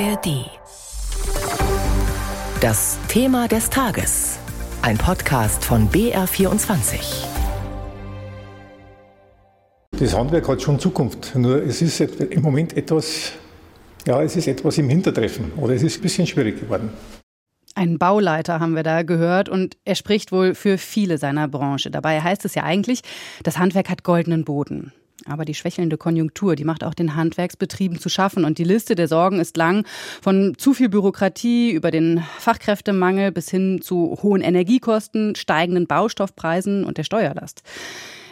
ARD. Das Thema des Tages. Ein Podcast von BR24. Das Handwerk hat schon Zukunft. Nur es ist im Moment etwas, ja, es ist etwas im Hintertreffen oder es ist ein bisschen schwierig geworden. Ein Bauleiter haben wir da gehört und er spricht wohl für viele seiner Branche. Dabei heißt es ja eigentlich, das Handwerk hat goldenen Boden. Aber die schwächelnde Konjunktur, die macht auch den Handwerksbetrieben zu schaffen. Und die Liste der Sorgen ist lang. Von zu viel Bürokratie über den Fachkräftemangel bis hin zu hohen Energiekosten, steigenden Baustoffpreisen und der Steuerlast.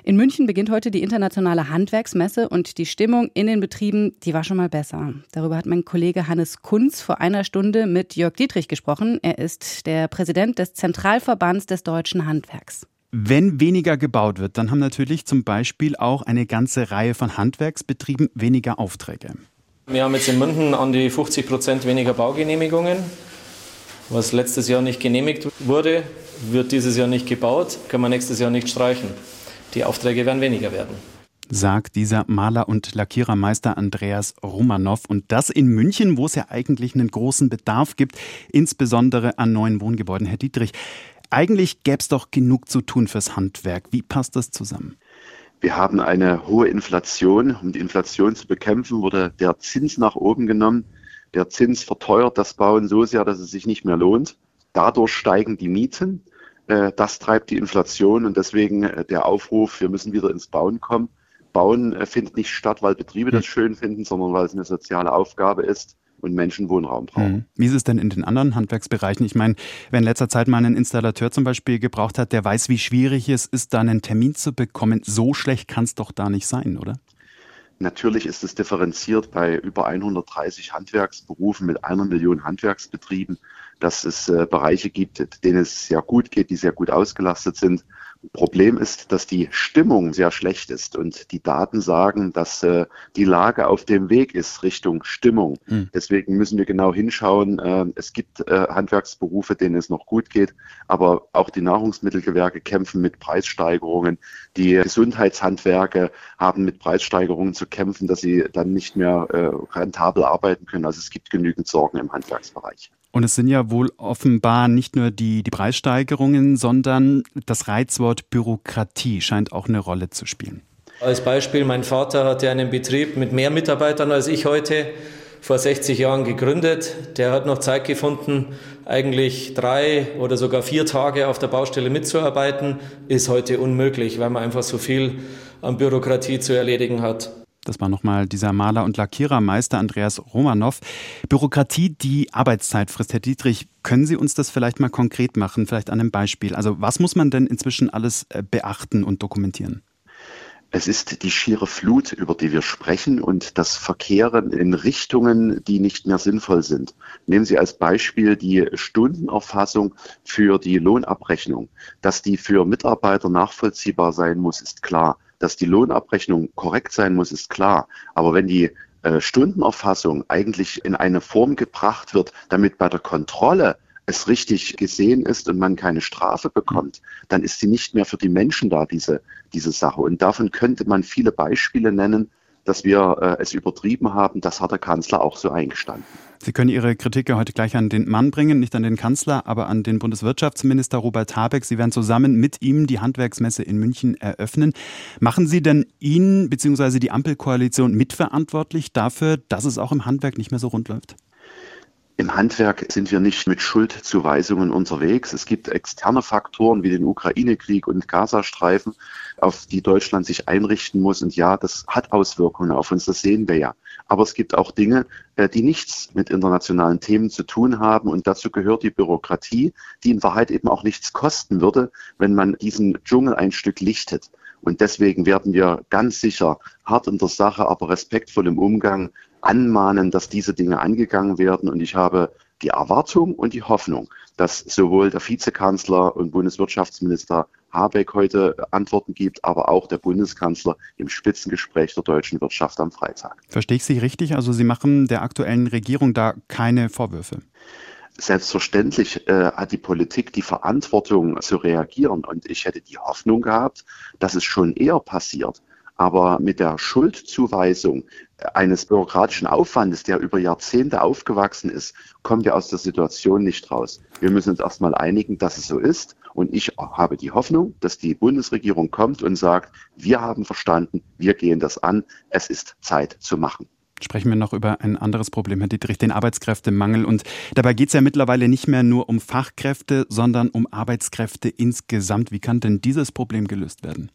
In München beginnt heute die internationale Handwerksmesse und die Stimmung in den Betrieben, die war schon mal besser. Darüber hat mein Kollege Hannes Kunz vor einer Stunde mit Jörg Dietrich gesprochen. Er ist der Präsident des Zentralverbands des deutschen Handwerks. Wenn weniger gebaut wird, dann haben natürlich zum Beispiel auch eine ganze Reihe von Handwerksbetrieben weniger Aufträge. Wir haben jetzt in München an die 50 Prozent weniger Baugenehmigungen. Was letztes Jahr nicht genehmigt wurde, wird dieses Jahr nicht gebaut, können wir nächstes Jahr nicht streichen. Die Aufträge werden weniger werden sagt dieser Maler und Lackierermeister Andreas Romanow. Und das in München, wo es ja eigentlich einen großen Bedarf gibt, insbesondere an neuen Wohngebäuden. Herr Dietrich, eigentlich gäbe es doch genug zu tun fürs Handwerk. Wie passt das zusammen? Wir haben eine hohe Inflation. Um die Inflation zu bekämpfen, wurde der Zins nach oben genommen. Der Zins verteuert das Bauen so sehr, dass es sich nicht mehr lohnt. Dadurch steigen die Mieten. Äh, das treibt die Inflation und deswegen äh, der Aufruf, wir müssen wieder ins Bauen kommen. Bauen äh, findet nicht statt, weil Betriebe das hm. schön finden, sondern weil es eine soziale Aufgabe ist und Menschen Wohnraum brauchen. Mhm. Wie ist es denn in den anderen Handwerksbereichen? Ich meine, wer in letzter Zeit mal einen Installateur zum Beispiel gebraucht hat, der weiß, wie schwierig es ist, da einen Termin zu bekommen. So schlecht kann es doch da nicht sein, oder? Natürlich ist es differenziert bei über 130 Handwerksberufen mit einer Million Handwerksbetrieben, dass es äh, Bereiche gibt, denen es sehr gut geht, die sehr gut ausgelastet sind Problem ist, dass die Stimmung sehr schlecht ist und die Daten sagen, dass äh, die Lage auf dem Weg ist Richtung Stimmung. Hm. Deswegen müssen wir genau hinschauen. Äh, es gibt äh, Handwerksberufe, denen es noch gut geht, aber auch die Nahrungsmittelgewerke kämpfen mit Preissteigerungen. Die Gesundheitshandwerke haben mit Preissteigerungen zu kämpfen, dass sie dann nicht mehr äh, rentabel arbeiten können. Also es gibt genügend Sorgen im Handwerksbereich. Und es sind ja wohl offenbar nicht nur die, die Preissteigerungen, sondern das Reizwort Bürokratie scheint auch eine Rolle zu spielen. Als Beispiel, mein Vater hatte einen Betrieb mit mehr Mitarbeitern als ich heute vor 60 Jahren gegründet. Der hat noch Zeit gefunden, eigentlich drei oder sogar vier Tage auf der Baustelle mitzuarbeiten. Ist heute unmöglich, weil man einfach so viel an Bürokratie zu erledigen hat. Das war nochmal dieser Maler und Lackierermeister Andreas Romanow. Bürokratie, die Arbeitszeit frisst. Herr Dietrich, können Sie uns das vielleicht mal konkret machen, vielleicht an einem Beispiel? Also was muss man denn inzwischen alles äh, beachten und dokumentieren? Es ist die schiere Flut, über die wir sprechen und das Verkehren in Richtungen, die nicht mehr sinnvoll sind. Nehmen Sie als Beispiel die Stundenerfassung für die Lohnabrechnung. Dass die für Mitarbeiter nachvollziehbar sein muss, ist klar. Dass die Lohnabrechnung korrekt sein muss, ist klar. Aber wenn die äh, Stundenerfassung eigentlich in eine Form gebracht wird, damit bei der Kontrolle es richtig gesehen ist und man keine Strafe bekommt, dann ist sie nicht mehr für die Menschen da, diese, diese Sache. Und davon könnte man viele Beispiele nennen, dass wir äh, es übertrieben haben. Das hat der Kanzler auch so eingestanden. Sie können Ihre Kritik ja heute gleich an den Mann bringen, nicht an den Kanzler, aber an den Bundeswirtschaftsminister Robert Habeck. Sie werden zusammen mit ihm die Handwerksmesse in München eröffnen. Machen Sie denn ihn bzw. die Ampelkoalition mitverantwortlich dafür, dass es auch im Handwerk nicht mehr so rund läuft? Im Handwerk sind wir nicht mit Schuldzuweisungen unterwegs. Es gibt externe Faktoren wie den Ukraine-Krieg und Gazastreifen, auf die Deutschland sich einrichten muss. Und ja, das hat Auswirkungen auf uns, das sehen wir ja. Aber es gibt auch Dinge, äh, die nichts mit internationalen Themen zu tun haben. Und dazu gehört die Bürokratie, die in Wahrheit eben auch nichts kosten würde, wenn man diesen Dschungel ein Stück lichtet. Und deswegen werden wir ganz sicher hart in der Sache, aber respektvoll im Umgang anmahnen, dass diese Dinge angegangen werden. Und ich habe die Erwartung und die Hoffnung, dass sowohl der Vizekanzler und Bundeswirtschaftsminister Habeck heute Antworten gibt, aber auch der Bundeskanzler im Spitzengespräch der deutschen Wirtschaft am Freitag. Verstehe ich Sie richtig? Also Sie machen der aktuellen Regierung da keine Vorwürfe? Selbstverständlich äh, hat die Politik die Verantwortung zu reagieren und ich hätte die Hoffnung gehabt, dass es schon eher passiert. Aber mit der Schuldzuweisung eines bürokratischen Aufwandes, der über Jahrzehnte aufgewachsen ist, kommen wir aus der Situation nicht raus. Wir müssen uns erstmal einigen, dass es so ist. Und ich habe die Hoffnung, dass die Bundesregierung kommt und sagt, wir haben verstanden, wir gehen das an, es ist Zeit zu machen sprechen wir noch über ein anderes Problem, Herr Dietrich, den Arbeitskräftemangel. Und dabei geht es ja mittlerweile nicht mehr nur um Fachkräfte, sondern um Arbeitskräfte insgesamt. Wie kann denn dieses Problem gelöst werden?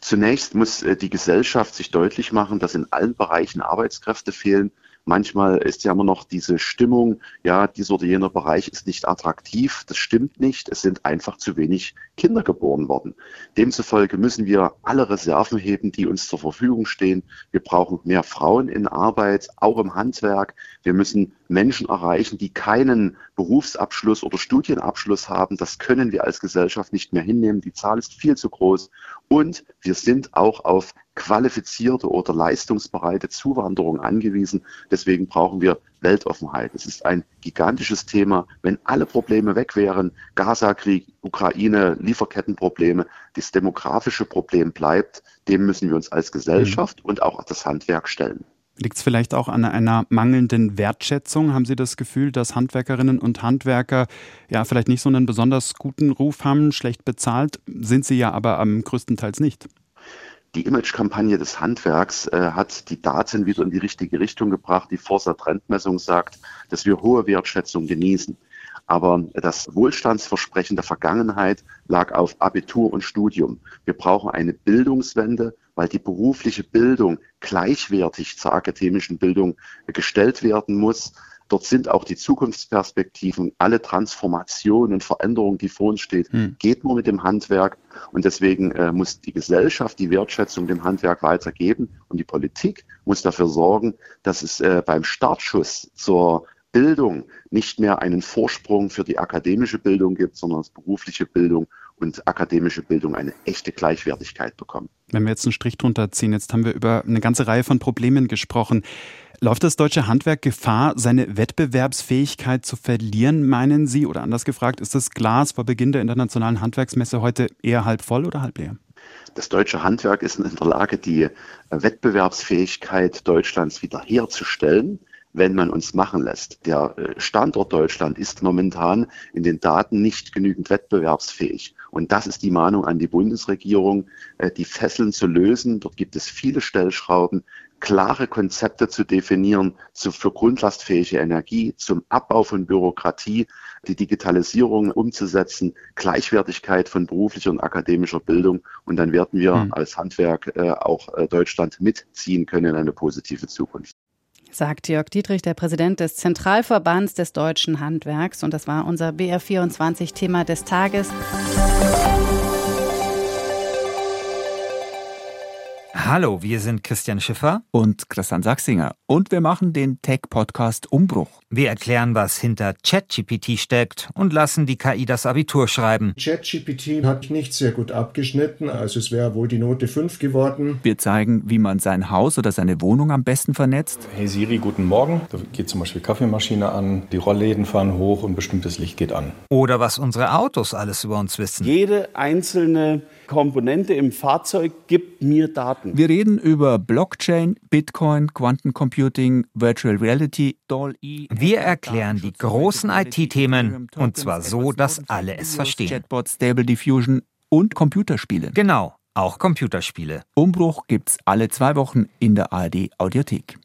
Zunächst muss äh, die Gesellschaft sich deutlich machen, dass in allen Bereichen Arbeitskräfte fehlen. Manchmal ist ja immer noch diese Stimmung, ja, dieser oder jener Bereich ist nicht attraktiv. Das stimmt nicht. Es sind einfach zu wenig Kinder geboren worden. Demzufolge müssen wir alle Reserven heben, die uns zur Verfügung stehen. Wir brauchen mehr Frauen in Arbeit, auch im Handwerk. Wir müssen Menschen erreichen, die keinen Berufsabschluss oder Studienabschluss haben. Das können wir als Gesellschaft nicht mehr hinnehmen. Die Zahl ist viel zu groß. Und wir sind auch auf qualifizierte oder leistungsbereite Zuwanderung angewiesen. Deswegen brauchen wir Weltoffenheit. Es ist ein gigantisches Thema. Wenn alle Probleme weg wären, Gaza-Krieg, Ukraine, Lieferkettenprobleme, das demografische Problem bleibt, dem müssen wir uns als Gesellschaft mhm. und auch das Handwerk stellen. Liegt es vielleicht auch an einer mangelnden Wertschätzung? Haben Sie das Gefühl, dass Handwerkerinnen und Handwerker ja vielleicht nicht so einen besonders guten Ruf haben, schlecht bezahlt? Sind sie ja aber am größtenteils nicht. Die Imagekampagne des Handwerks äh, hat die Daten wieder in die richtige Richtung gebracht. Die Forsa Trendmessung sagt, dass wir hohe Wertschätzung genießen. Aber das Wohlstandsversprechen der Vergangenheit lag auf Abitur und Studium. Wir brauchen eine Bildungswende, weil die berufliche Bildung gleichwertig zur akademischen Bildung gestellt werden muss. Dort sind auch die Zukunftsperspektiven, alle Transformationen und Veränderungen, die vor uns steht, hm. geht nur mit dem Handwerk. Und deswegen äh, muss die Gesellschaft die Wertschätzung dem Handwerk weitergeben und die Politik muss dafür sorgen, dass es äh, beim Startschuss zur Bildung nicht mehr einen Vorsprung für die akademische Bildung gibt, sondern dass berufliche Bildung und akademische Bildung eine echte Gleichwertigkeit bekommen. Wenn wir jetzt einen Strich drunter ziehen, jetzt haben wir über eine ganze Reihe von Problemen gesprochen. Läuft das deutsche Handwerk Gefahr, seine Wettbewerbsfähigkeit zu verlieren, meinen Sie? Oder anders gefragt, ist das Glas vor Beginn der internationalen Handwerksmesse heute eher halb voll oder halb leer? Das deutsche Handwerk ist in der Lage, die Wettbewerbsfähigkeit Deutschlands wiederherzustellen wenn man uns machen lässt. Der äh, Standort Deutschland ist momentan in den Daten nicht genügend wettbewerbsfähig. Und das ist die Mahnung an die Bundesregierung, äh, die Fesseln zu lösen. Dort gibt es viele Stellschrauben, klare Konzepte zu definieren für grundlastfähige Energie, zum Abbau von Bürokratie, die Digitalisierung umzusetzen, Gleichwertigkeit von beruflicher und akademischer Bildung. Und dann werden wir mhm. als Handwerk äh, auch Deutschland mitziehen können in eine positive Zukunft sagt Jörg Dietrich, der Präsident des Zentralverbands des deutschen Handwerks. Und das war unser BR24-Thema des Tages. Hallo, wir sind Christian Schiffer und Christian Sachsinger und wir machen den Tech-Podcast Umbruch. Wir erklären, was hinter ChatGPT steckt und lassen die KI das Abitur schreiben. ChatGPT hat nicht sehr gut abgeschnitten, also es wäre wohl die Note 5 geworden. Wir zeigen, wie man sein Haus oder seine Wohnung am besten vernetzt. Hey Siri, guten Morgen. Da geht zum Beispiel Kaffeemaschine an, die Rollläden fahren hoch und bestimmtes Licht geht an. Oder was unsere Autos alles über uns wissen. Jede einzelne Komponente im Fahrzeug gibt mir Daten. Wir reden über Blockchain, Bitcoin, Quantencomputing, Virtual Reality, DALL-E. Wir erklären die großen IT-Themen und zwar so, dass alle es verstehen. Chatbot, Stable Diffusion und Computerspiele. Genau, auch Computerspiele. Umbruch gibt's alle zwei Wochen in der ARD Audiothek.